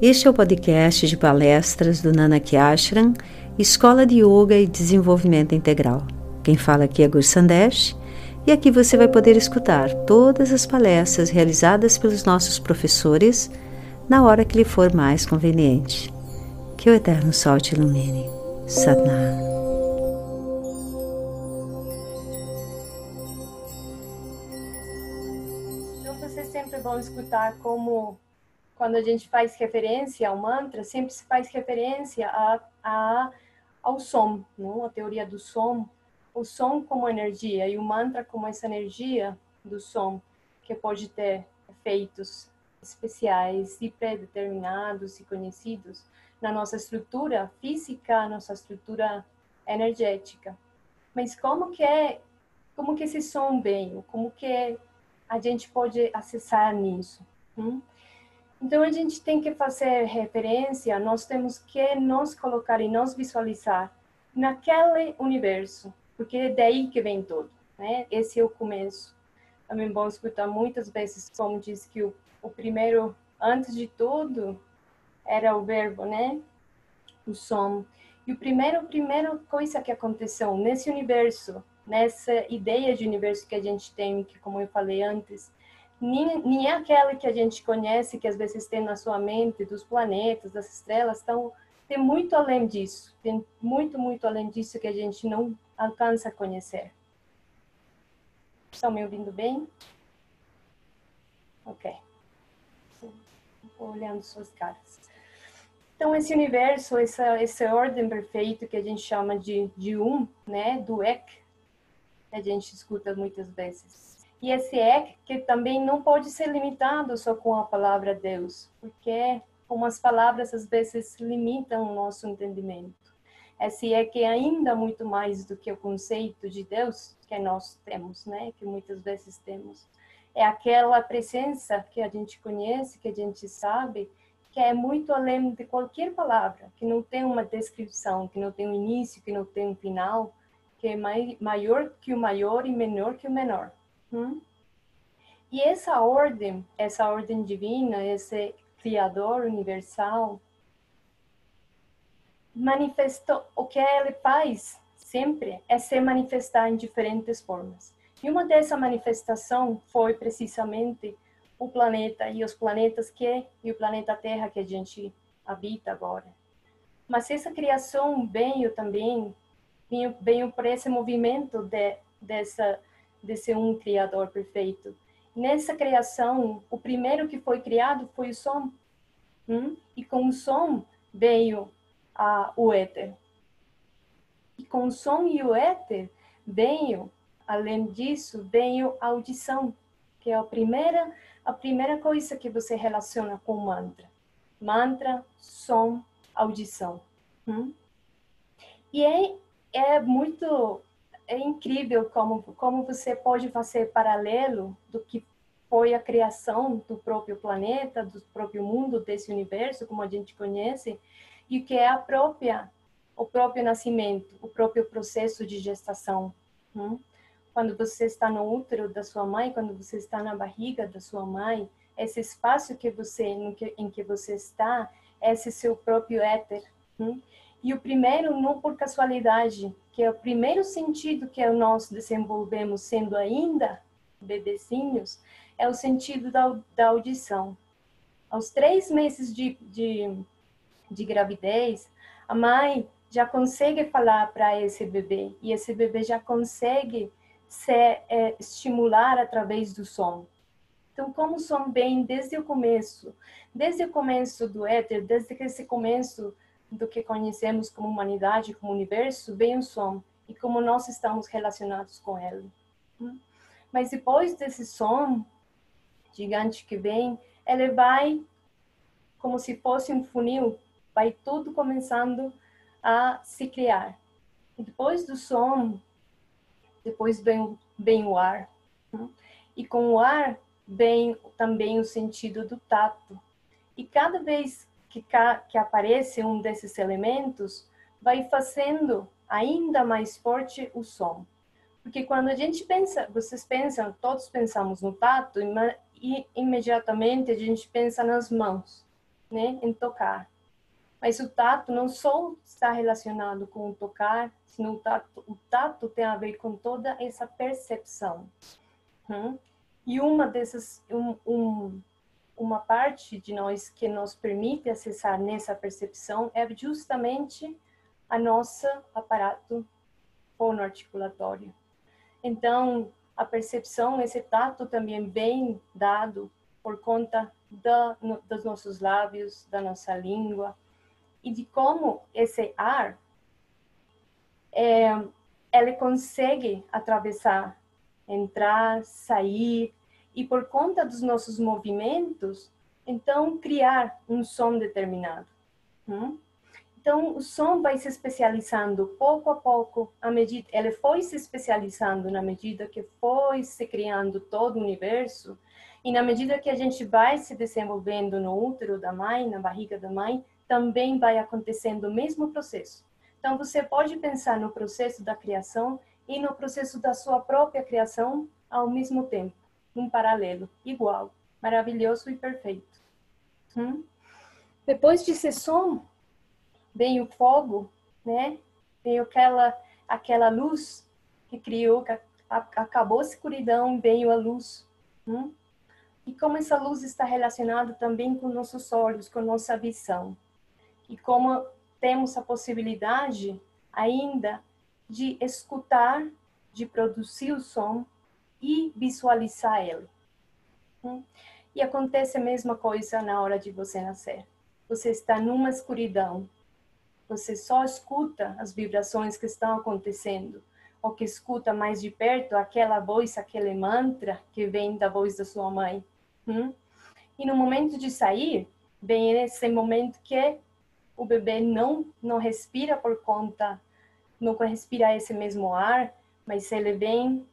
Este é o podcast de palestras do Nanak Ashram, Escola de Yoga e Desenvolvimento Integral. Quem fala aqui é Gur Sandesh e aqui você vai poder escutar todas as palestras realizadas pelos nossos professores na hora que lhe for mais conveniente. Que o Eterno Sol te ilumine. Satnam. Escutar como, quando a gente faz referência ao mantra, sempre se faz referência a, a, ao som, não? a teoria do som, o som como energia e o mantra como essa energia do som, que pode ter efeitos especiais e pré-determinados e conhecidos na nossa estrutura física, nossa estrutura energética. Mas como que é, como que esse som vem? Como que a gente pode acessar nisso? Hum? Então a gente tem que fazer referência, nós temos que nos colocar e nos visualizar naquele universo, porque é daí que vem tudo, né? Esse é o começo. Também bom escutar muitas vezes como diz que o o primeiro, antes de tudo, era o verbo, né? O som. E o primeiro, primeira coisa que aconteceu nesse universo, nessa ideia de universo que a gente tem, que como eu falei antes, nem, nem é aquela que a gente conhece, que às vezes tem na sua mente, dos planetas, das estrelas, então tem muito além disso, tem muito, muito além disso que a gente não alcança a conhecer. Estão me ouvindo bem? Ok olhando suas caras. Então, esse universo, essa, essa ordem perfeita que a gente chama de, de um, né, do ek, a gente escuta muitas vezes. E esse ek que também não pode ser limitado só com a palavra Deus, porque como as palavras às vezes limitam o nosso entendimento. Esse ek é ainda muito mais do que o conceito de Deus que nós temos, né, que muitas vezes temos é aquela presença que a gente conhece, que a gente sabe, que é muito além de qualquer palavra, que não tem uma descrição, que não tem um início, que não tem um final, que é maior que o maior e menor que o menor. Hum? E essa ordem, essa ordem divina, esse Criador universal, manifestou o que ele faz sempre é se manifestar em diferentes formas. E uma dessa manifestação foi precisamente o planeta e os planetas que e o planeta Terra que a gente habita agora. Mas essa criação veio também veio, veio por esse movimento de, dessa desse um criador perfeito. Nessa criação, o primeiro que foi criado foi o som. Hum? E com o som veio a, o éter. E com o som e o éter veio Além disso, vem a audição, que é a primeira, a primeira coisa que você relaciona com mantra. Mantra, som, audição. Hum? E é, é muito é incrível como, como você pode fazer paralelo do que foi a criação do próprio planeta, do próprio mundo, desse universo, como a gente conhece, e que é a própria, o próprio nascimento, o próprio processo de gestação. Hum? quando você está no útero da sua mãe, quando você está na barriga da sua mãe, esse espaço que você em que, em que você está, esse seu próprio éter. Hum? E o primeiro, não por casualidade, que é o primeiro sentido que nós desenvolvemos sendo ainda bebezinhos, é o sentido da, da audição. Aos três meses de, de, de gravidez, a mãe já consegue falar para esse bebê, e esse bebê já consegue se é, estimular através do som. Então, como o som vem desde o começo, desde o começo do éter, desde esse começo do que conhecemos como humanidade, como universo, vem o som e como nós estamos relacionados com ele. Hum? Mas depois desse som gigante que vem, ele vai como se fosse um funil, vai tudo começando a se criar. E depois do som, depois vem, vem o ar. Né? E com o ar vem também o sentido do tato. E cada vez que, que aparece um desses elementos, vai fazendo ainda mais forte o som. Porque quando a gente pensa, vocês pensam, todos pensamos no tato, e imediatamente a gente pensa nas mãos, né, em tocar. Mas o tato não só está relacionado com o tocar, senão o tato, o tato tem a ver com toda essa percepção. Hum? E uma dessas, um, um, uma parte de nós que nos permite acessar nessa percepção é justamente a nossa aparato fonoarticulatório. Então, a percepção, esse tato também bem dado por conta da, no, dos nossos lábios, da nossa língua, e de como esse ar é, ele consegue atravessar, entrar, sair, e por conta dos nossos movimentos, então criar um som determinado. Hum? Então, o som vai se especializando pouco a pouco, à medida ele foi se especializando na medida que foi se criando todo o universo, e na medida que a gente vai se desenvolvendo no útero da mãe, na barriga da mãe, também vai acontecendo o mesmo processo. Então, você pode pensar no processo da criação e no processo da sua própria criação ao mesmo tempo, num paralelo, igual, maravilhoso e perfeito. Hum? Depois de ser som, vem o fogo, né? Vem aquela aquela luz que criou, que acabou a escuridão, veio a luz. Hum? E como essa luz está relacionada também com nossos olhos, com nossa visão. E como temos a possibilidade ainda de escutar, de produzir o som e visualizar ele. Hum? E acontece a mesma coisa na hora de você nascer. Você está numa escuridão, você só escuta as vibrações que estão acontecendo, ou que escuta mais de perto aquela voz, aquele mantra que vem da voz da sua mãe. Hum? E no momento de sair, vem esse momento que o bebê não não respira por conta, não respira esse mesmo ar, mas ele vem,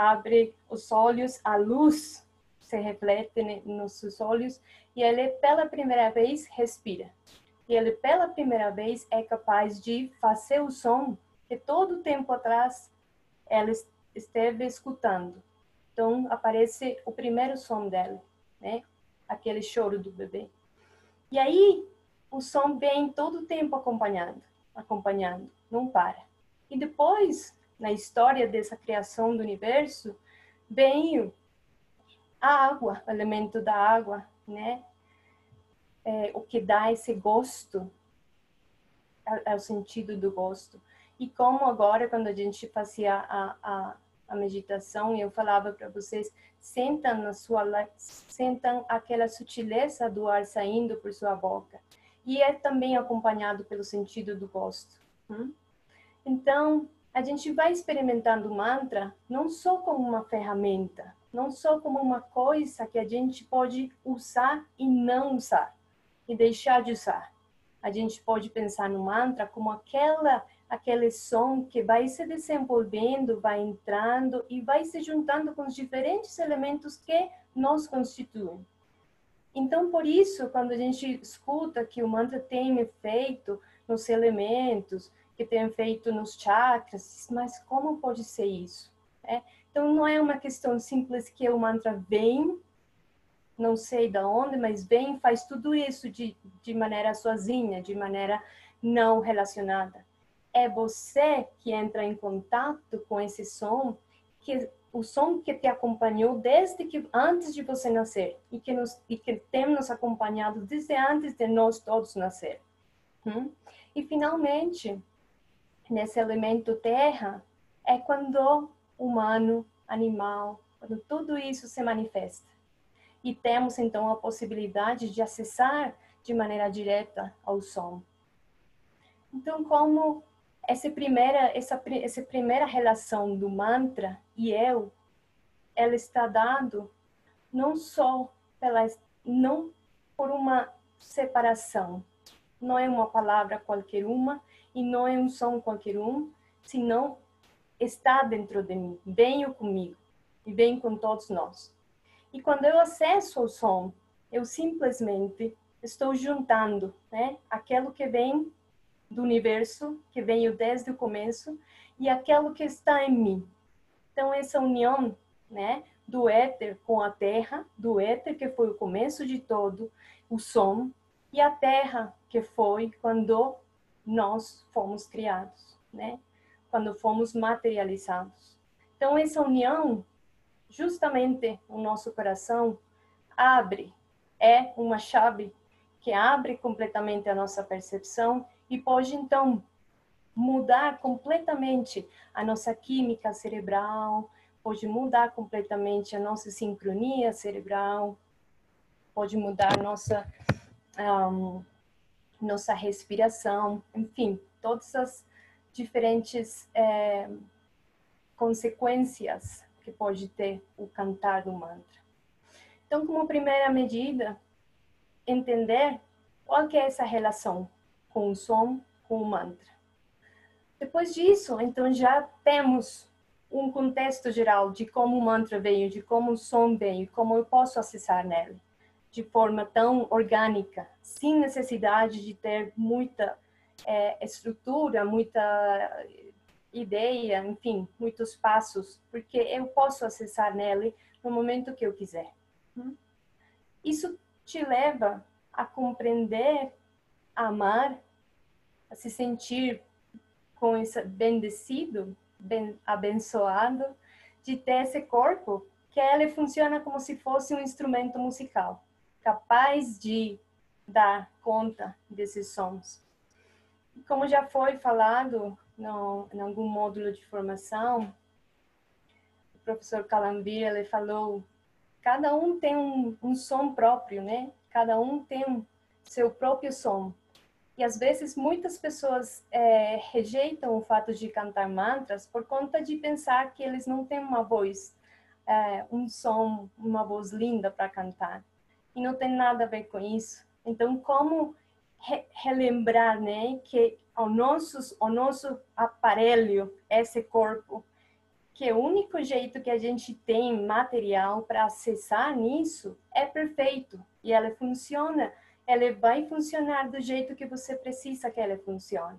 abre os olhos, a luz se reflete nos seus olhos e ele pela primeira vez respira que ele pela primeira vez é capaz de fazer o som que todo o tempo atrás ela esteve escutando. Então aparece o primeiro som dela, né? Aquele choro do bebê. E aí o som vem todo o tempo acompanhando, acompanhando, não para. E depois, na história dessa criação do universo, vem a água, o elemento da água, né? é, o que dá esse gosto, é, é, o sentido do gosto. E como agora, quando a gente fazia a, a, a meditação, eu falava para vocês, sentam na sua, sentam aquela sutileza do ar saindo por sua boca. E é também acompanhado pelo sentido do gosto. Hum? Então, a gente vai experimentando o mantra não só como uma ferramenta, não só como uma coisa que a gente pode usar e não usar e deixar de usar. A gente pode pensar no mantra como aquela aquele som que vai se desenvolvendo, vai entrando e vai se juntando com os diferentes elementos que nos constituem. Então, por isso, quando a gente escuta que o mantra tem efeito nos elementos, que tem efeito nos chakras, mas como pode ser isso? É? Então, não é uma questão simples que o mantra vem não sei da onde, mas vem faz tudo isso de, de maneira sozinha, de maneira não relacionada. É você que entra em contato com esse som, que o som que te acompanhou desde que antes de você nascer e que nos e que tem nos acompanhado desde antes de nós todos nascer. Hum? E finalmente, nesse elemento terra é quando humano, animal, quando tudo isso se manifesta e temos então a possibilidade de acessar de maneira direta ao som. Então, como essa primeira essa, essa primeira relação do mantra e eu, ela está dado não só pela não por uma separação, não é uma palavra qualquer uma e não é um som qualquer um, senão está dentro de mim, venho comigo e vem com todos nós. E quando eu acesso o som, eu simplesmente estou juntando, né, aquilo que vem do universo, que veio desde o começo, e aquilo que está em mim. Então essa união, né, do éter com a terra, do éter que foi o começo de todo o som, e a terra que foi quando nós fomos criados, né? Quando fomos materializados. Então essa união, justamente o nosso coração abre, é uma chave que abre completamente a nossa percepção e pode então mudar completamente a nossa química cerebral, pode mudar completamente a nossa sincronia cerebral, pode mudar nossa um, nossa respiração, enfim, todas as diferentes é, consequências que pode ter o cantar do mantra. Então, como primeira medida, entender qual que é essa relação com o som, com o mantra. Depois disso, então já temos um contexto geral de como o mantra veio, de como o som veio, como eu posso acessar nele de forma tão orgânica, sem necessidade de ter muita é, estrutura, muita ideia, enfim, muitos passos, porque eu posso acessar nele no momento que eu quiser. Hum? Isso te leva a compreender, a amar, a se sentir com esse bendecido, ben, abençoado de ter esse corpo que ele funciona como se fosse um instrumento musical capaz de dar conta desses sons. Como já foi falado no, em algum módulo de formação, o professor Calambir ele falou, cada um tem um, um som próprio, né? Cada um tem um, seu próprio som. E às vezes muitas pessoas é, rejeitam o fato de cantar mantras por conta de pensar que eles não têm uma voz, é, um som, uma voz linda para cantar e não tem nada a ver com isso. Então, como re relembrar, né, que o nosso, o nosso aparelho, esse corpo, que o único jeito que a gente tem material para acessar nisso é perfeito e ela funciona, ela vai funcionar do jeito que você precisa que ela funcione.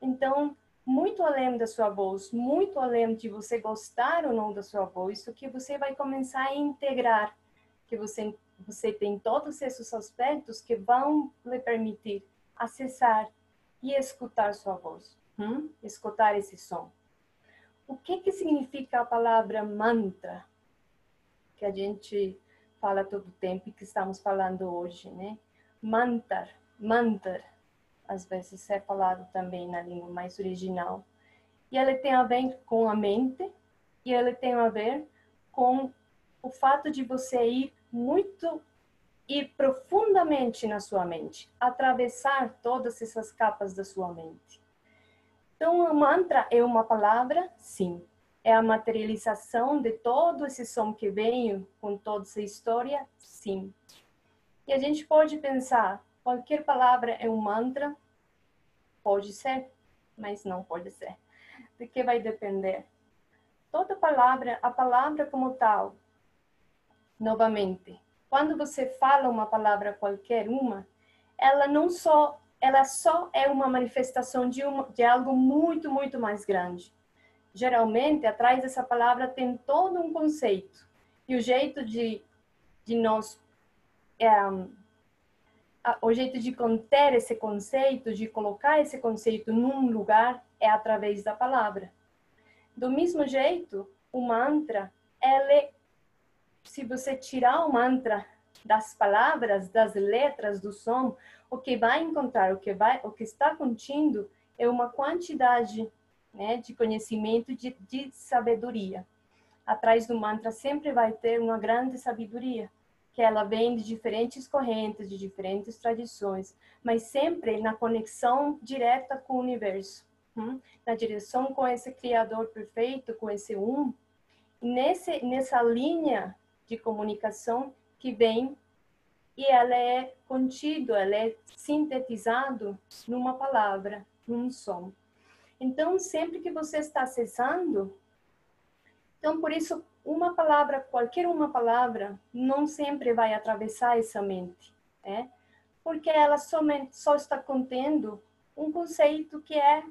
Então, muito além da sua voz, muito além de você gostar ou não da sua voz, o que você vai começar a integrar, que você você tem todos esses aspectos que vão lhe permitir acessar e escutar sua voz, hum? escutar esse som. O que que significa a palavra mantra? Que a gente fala todo tempo e que estamos falando hoje, né? Mantra, mantra, às vezes é falado também na língua mais original. E ele tem a ver com a mente e ele tem a ver com o fato de você ir muito ir profundamente na sua mente, atravessar todas essas capas da sua mente. Então, o mantra é uma palavra? Sim. É a materialização de todo esse som que veio com toda essa história? Sim. E a gente pode pensar, qualquer palavra é um mantra? Pode ser, mas não pode ser. De que vai depender? Toda palavra, a palavra como tal, novamente, quando você fala uma palavra qualquer uma, ela não só ela só é uma manifestação de, uma, de algo muito, muito mais grande. Geralmente, atrás dessa palavra tem todo um conceito. E o jeito de, de nós. É, o jeito de conter esse conceito, de colocar esse conceito num lugar, é através da palavra. Do mesmo jeito, o mantra, ele se você tirar o mantra das palavras, das letras, do som, o que vai encontrar, o que vai, o que está contido é uma quantidade, né, de conhecimento, de, de sabedoria. Atrás do mantra sempre vai ter uma grande sabedoria, que ela vem de diferentes correntes, de diferentes tradições, mas sempre na conexão direta com o universo, hum? na direção com esse Criador perfeito, com esse Um. Nesse, nessa linha de comunicação que vem e ela é contido, ela é sintetizado numa palavra, num som. Então, sempre que você está acessando, então por isso uma palavra, qualquer uma palavra, não sempre vai atravessar essa mente, né? Porque ela somente só está contendo um conceito que é,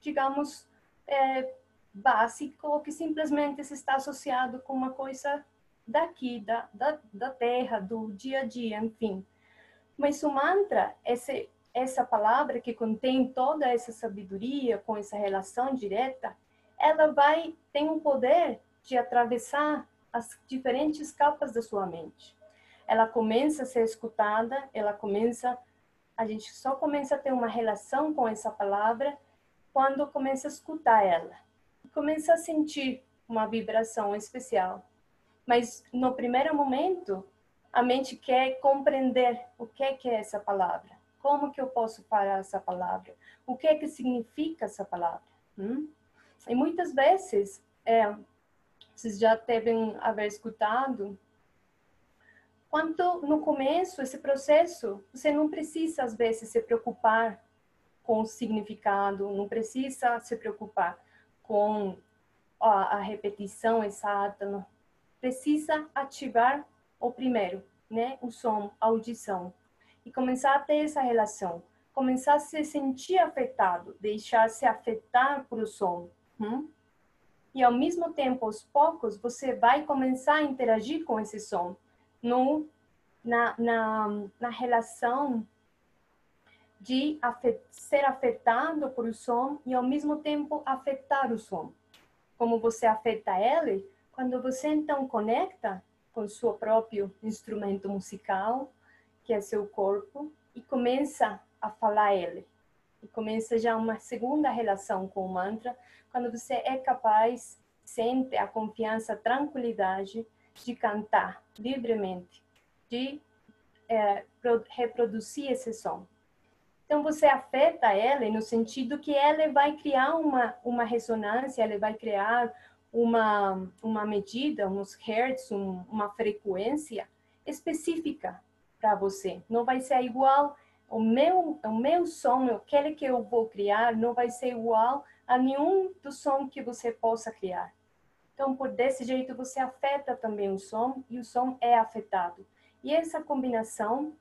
digamos, é, básico, que simplesmente está associado com uma coisa daqui, da, da, da terra, do dia a dia, enfim. Mas o mantra, esse, essa palavra que contém toda essa sabedoria, com essa relação direta, ela vai, tem o poder de atravessar as diferentes capas da sua mente. Ela começa a ser escutada, ela começa, a gente só começa a ter uma relação com essa palavra quando começa a escutar ela. Começa a sentir uma vibração especial. Mas no primeiro momento, a mente quer compreender o que é, que é essa palavra. Como que eu posso parar essa palavra? O que é que significa essa palavra? Hum? E muitas vezes, é, vocês já devem haver escutado, quanto no começo, esse processo, você não precisa, às vezes, se preocupar com o significado, não precisa se preocupar com a, a repetição exata. Precisa ativar o primeiro, né, o som, a audição, e começar a ter essa relação, começar a se sentir afetado, deixar se afetar por som. Hum? E ao mesmo tempo, aos poucos, você vai começar a interagir com esse som. No, na, na, na relação de afet, ser afetado por o som e ao mesmo tempo afetar o som. Como você afeta ele, quando você então conecta com seu próprio instrumento musical, que é seu corpo, e começa a falar ele. E começa já uma segunda relação com o mantra, quando você é capaz, sente a confiança, a tranquilidade de cantar livremente, de é, reproduzir esse som. Então você afeta ela no sentido que ela vai criar uma uma ressonância, ela vai criar uma uma medida, uns hertz, um, uma frequência específica para você. Não vai ser igual o meu o meu som, aquele que eu vou criar, não vai ser igual a nenhum do som que você possa criar. Então, por desse jeito você afeta também o som e o som é afetado. E essa combinação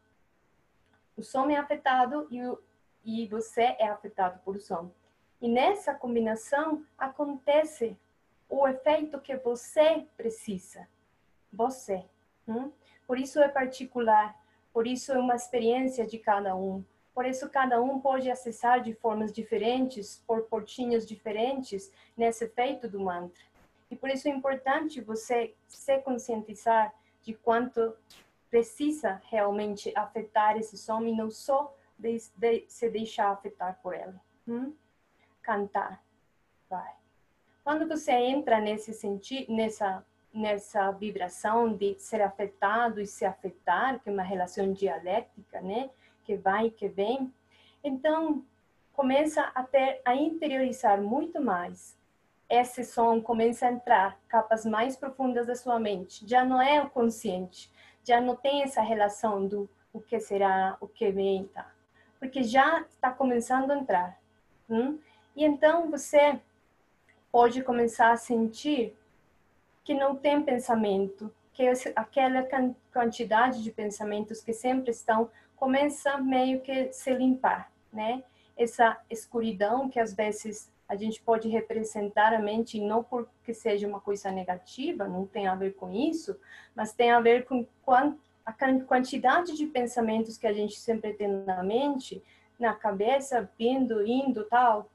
o som é afetado e, o, e você é afetado por som. E nessa combinação acontece o efeito que você precisa. Você. Hum? Por isso é particular, por isso é uma experiência de cada um. Por isso cada um pode acessar de formas diferentes, por portinhos diferentes, nesse efeito do mantra. E por isso é importante você se conscientizar de quanto precisa realmente afetar esse som e não só de, de se deixar afetar por ele. Hum? Cantar, vai. Quando você entra nesse sentido, nessa nessa vibração de ser afetado e se afetar, que é uma relação dialética, né, que vai e que vem, então começa a ter a interiorizar muito mais. Esse som começa a entrar capas mais profundas da sua mente. Já não é o consciente, já não tem essa relação do o que será, o que vem, tá? Porque já está começando a entrar. Hum? E então você pode começar a sentir que não tem pensamento, que aquela quantidade de pensamentos que sempre estão começa meio que se limpar, né? Essa escuridão que às vezes a gente pode representar a mente não porque seja uma coisa negativa, não tem a ver com isso, mas tem a ver com a quantidade de pensamentos que a gente sempre tem na mente, na cabeça, vindo, indo, tal,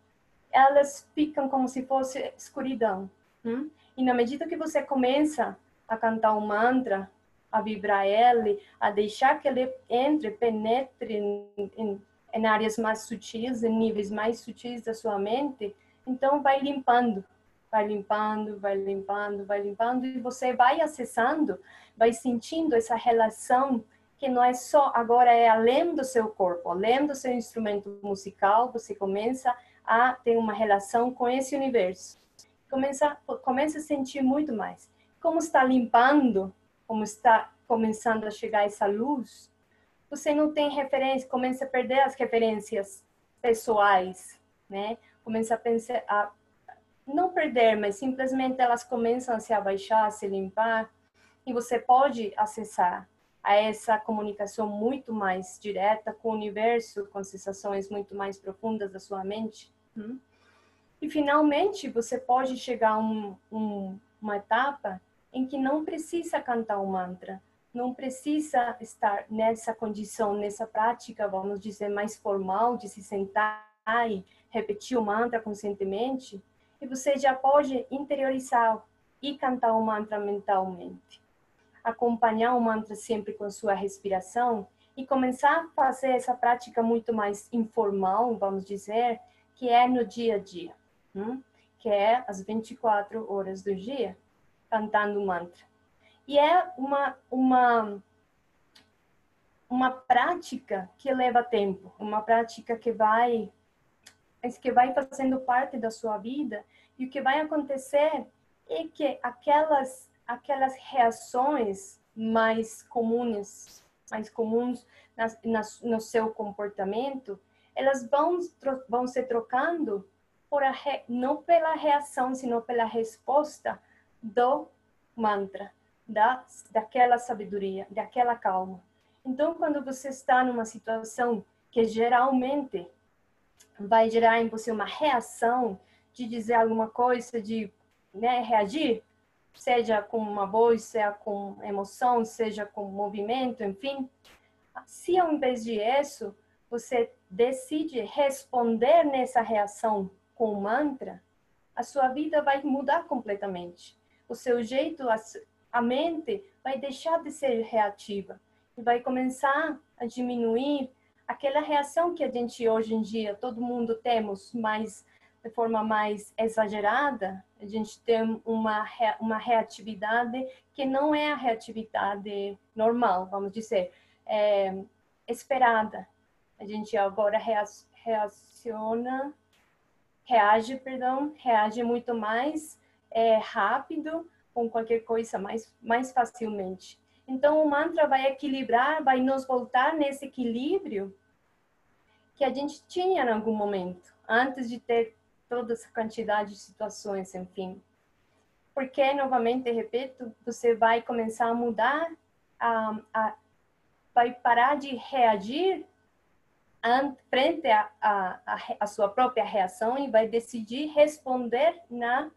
elas ficam como se fosse escuridão. Hum? E na medida que você começa a cantar um mantra, a vibrar ele, a deixar que ele entre, penetre em, em em áreas mais sutis, em níveis mais sutis da sua mente, então vai limpando, vai limpando, vai limpando, vai limpando e você vai acessando, vai sentindo essa relação que não é só agora é além do seu corpo, além do seu instrumento musical, você começa a ter uma relação com esse universo. Começa começa a sentir muito mais. Como está limpando, como está começando a chegar essa luz, você não tem referência, começa a perder as referências pessoais, né? Começa a pensar, a não perder, mas simplesmente elas começam a se abaixar, a se limpar, e você pode acessar a essa comunicação muito mais direta com o universo, com sensações muito mais profundas da sua mente. Hum? E finalmente você pode chegar a um, um, uma etapa em que não precisa cantar o mantra, não precisa estar nessa condição, nessa prática, vamos dizer, mais formal, de se sentar e repetir o mantra conscientemente, e você já pode interiorizar e cantar o mantra mentalmente. Acompanhar o mantra sempre com sua respiração e começar a fazer essa prática muito mais informal, vamos dizer, que é no dia a dia, hum? que é as 24 horas do dia, cantando mantra. E é uma, uma, uma prática que leva tempo, uma prática que vai que vai fazendo parte da sua vida e o que vai acontecer é que aquelas aquelas reações mais comuns mais comuns nas, no seu comportamento elas vão vão se trocando por a, não pela reação sino pela resposta do mantra da, daquela sabedoria, daquela calma. Então, quando você está numa situação que geralmente vai gerar em você uma reação de dizer alguma coisa, de né, reagir, seja com uma voz, seja com emoção, seja com movimento, enfim. Se ao invés de isso, você decide responder nessa reação com o mantra, a sua vida vai mudar completamente. O seu jeito, a mente vai deixar de ser reativa e vai começar a diminuir aquela reação que a gente hoje em dia todo mundo temos mais de forma mais exagerada a gente tem uma uma reatividade que não é a reatividade normal vamos dizer é, esperada a gente agora reaciona reage perdão reage muito mais é, rápido com qualquer coisa mais, mais facilmente. Então, o mantra vai equilibrar, vai nos voltar nesse equilíbrio que a gente tinha em algum momento, antes de ter toda essa quantidade de situações, enfim. Porque, novamente, repito, você vai começar a mudar, a, a vai parar de reagir frente à a, sua própria reação e vai decidir responder na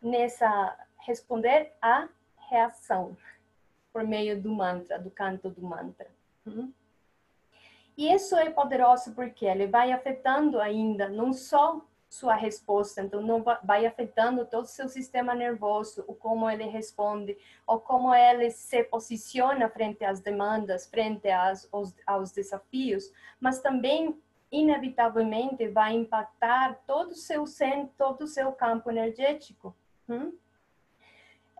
nessa responder à reação por meio do mantra, do canto do mantra. Uhum. E isso é poderoso porque ele vai afetando ainda não só sua resposta, então não vai afetando todo o seu sistema nervoso, o como ele responde, ou como ele se posiciona frente às demandas, frente às, aos, aos desafios, mas também inevitavelmente vai impactar todo o seu centro, todo o seu campo energético. Hum?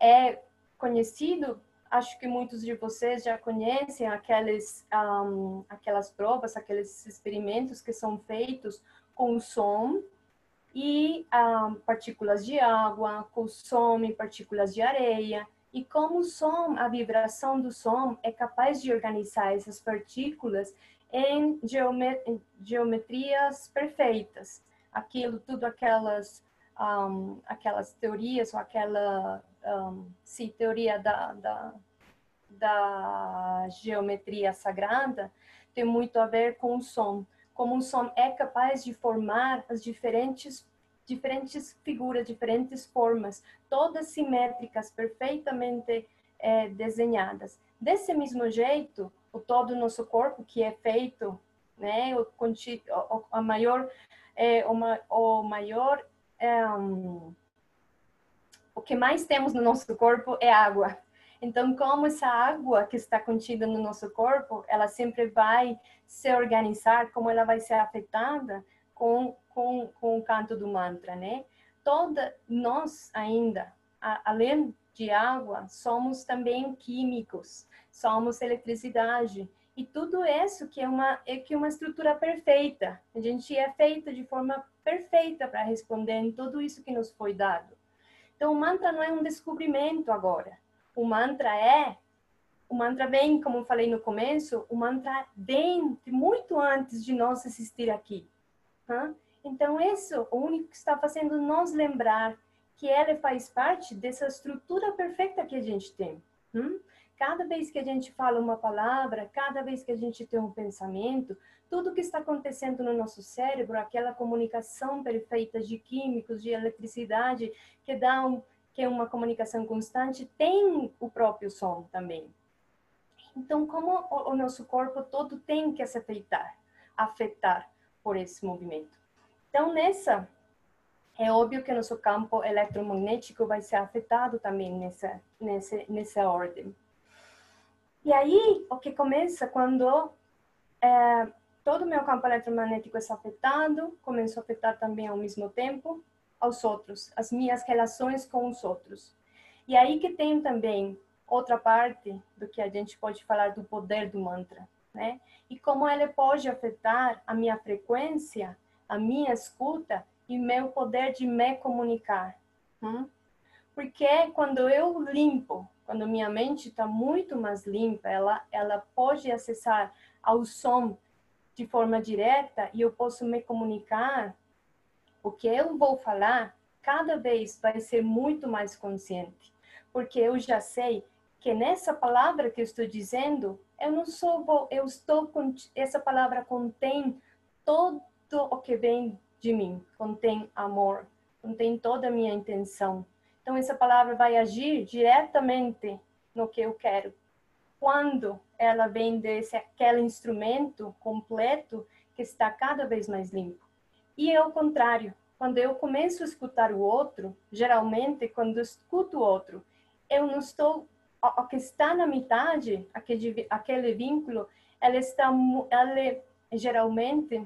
é conhecido, acho que muitos de vocês já conhecem aqueles, um, aquelas provas, aqueles experimentos que são feitos com som e um, partículas de água, com som e partículas de areia, e como o som, a vibração do som é capaz de organizar essas partículas em, geomet geometrias perfeitas. Aquilo, tudo aquelas, um, aquelas teorias ou aquela um, sim, teoria da, da, da geometria sagrada tem muito a ver com o som. Como o som é capaz de formar as diferentes diferentes figuras, diferentes formas, todas simétricas, perfeitamente é, desenhadas. Desse mesmo jeito, o todo nosso corpo, que é feito, né, o, o a maior, é, uma, o maior é, um, o que mais temos no nosso corpo é água. Então, como essa água que está contida no nosso corpo, ela sempre vai se organizar, como ela vai ser afetada com, com, com o canto do mantra, né? Toda, nós ainda, a, além de água, somos também químicos, somos eletricidade. E tudo isso que é uma, é que uma estrutura perfeita. A gente é feita de forma perfeita para responder em tudo isso que nos foi dado. Então, o mantra não é um descobrimento agora. O mantra é. O mantra vem, como eu falei no começo, o mantra vem muito antes de nós existir aqui. Então, isso, o único que está fazendo nos lembrar que ele faz parte dessa estrutura perfeita que a gente tem. Hum? Cada vez que a gente fala uma palavra, cada vez que a gente tem um pensamento, tudo que está acontecendo no nosso cérebro, aquela comunicação perfeita de químicos, de eletricidade, que dá um, que é uma comunicação constante, tem o próprio som também. Então, como o, o nosso corpo todo tem que se afetar, afetar por esse movimento. Então, nessa, é óbvio que nosso campo eletromagnético vai ser afetado também nessa, nessa, nessa ordem. E aí, o que começa quando é, todo o meu campo eletromagnético é afetado, começo a afetar também ao mesmo tempo aos outros, as minhas relações com os outros. E aí que tem também outra parte do que a gente pode falar do poder do mantra, né? E como ele pode afetar a minha frequência, a minha escuta e meu poder de me comunicar. Hum? Porque quando eu limpo, quando minha mente está muito mais limpa, ela, ela pode acessar ao som de forma direta e eu posso me comunicar, o que eu vou falar cada vez vai ser muito mais consciente, porque eu já sei que nessa palavra que eu estou dizendo, eu não sou, eu estou essa palavra contém todo o que vem de mim, contém amor, contém toda a minha intenção. Então essa palavra vai agir diretamente no que eu quero. Quando ela vem desse aquele instrumento completo que está cada vez mais limpo. E é o contrário. Quando eu começo a escutar o outro, geralmente quando escuto o outro, eu não estou o que está na metade, aquele, aquele vínculo, ela está, ela geralmente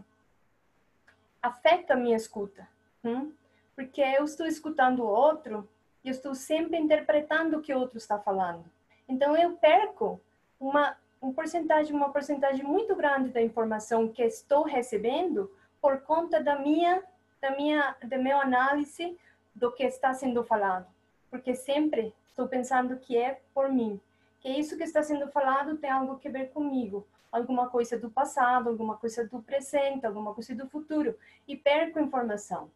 afeta a minha escuta, hum? porque eu estou escutando o outro e estou sempre interpretando o que o outro está falando. Então eu perco uma um porcentagem, uma porcentagem muito grande da informação que estou recebendo por conta da minha, da minha, da meu análise do que está sendo falado, porque sempre estou pensando que é por mim, que isso que está sendo falado tem algo a ver comigo, alguma coisa do passado, alguma coisa do presente, alguma coisa do futuro, e perco informação.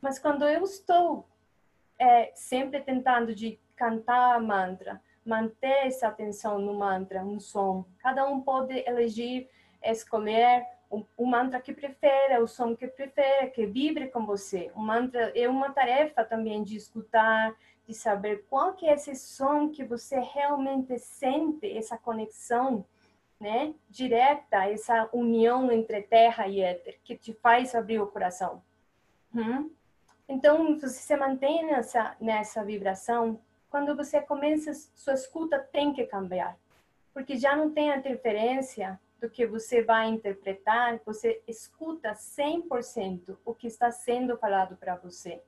Mas quando eu estou é, sempre tentando de cantar mantra, manter essa atenção no mantra, no som, cada um pode eleger, escolher o mantra que prefere, o som que prefere, que vibre com você. O mantra é uma tarefa também de escutar, de saber qual que é esse som que você realmente sente, essa conexão, né, direta, essa união entre terra e éter, que te faz abrir o coração. Hum? Então, você se mantém nessa, nessa vibração, quando você começa, sua escuta tem que cambiar, porque já não tem a interferência do que você vai interpretar, você escuta 100% o que está sendo falado para você.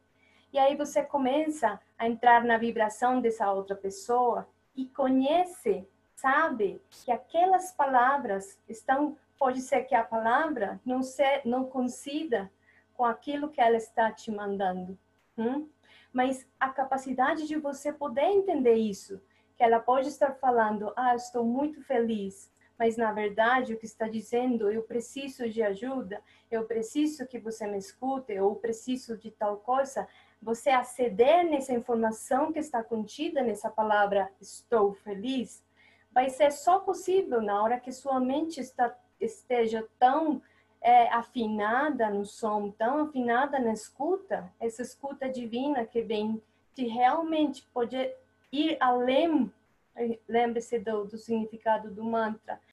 E aí você começa a entrar na vibração dessa outra pessoa e conhece, sabe que aquelas palavras estão, pode ser que a palavra não se, não coincida com aquilo que ela está te mandando. Hum? Mas a capacidade de você poder entender isso, que ela pode estar falando, ah, estou muito feliz, mas na verdade o que está dizendo, eu preciso de ajuda, eu preciso que você me escute, ou preciso de tal coisa, você aceder nessa informação que está contida nessa palavra estou feliz, vai ser só possível na hora que sua mente está, esteja tão é, afinada no som, tão afinada na escuta, essa escuta divina que vem de realmente poder ir além, lembre-se do, do significado do mantra,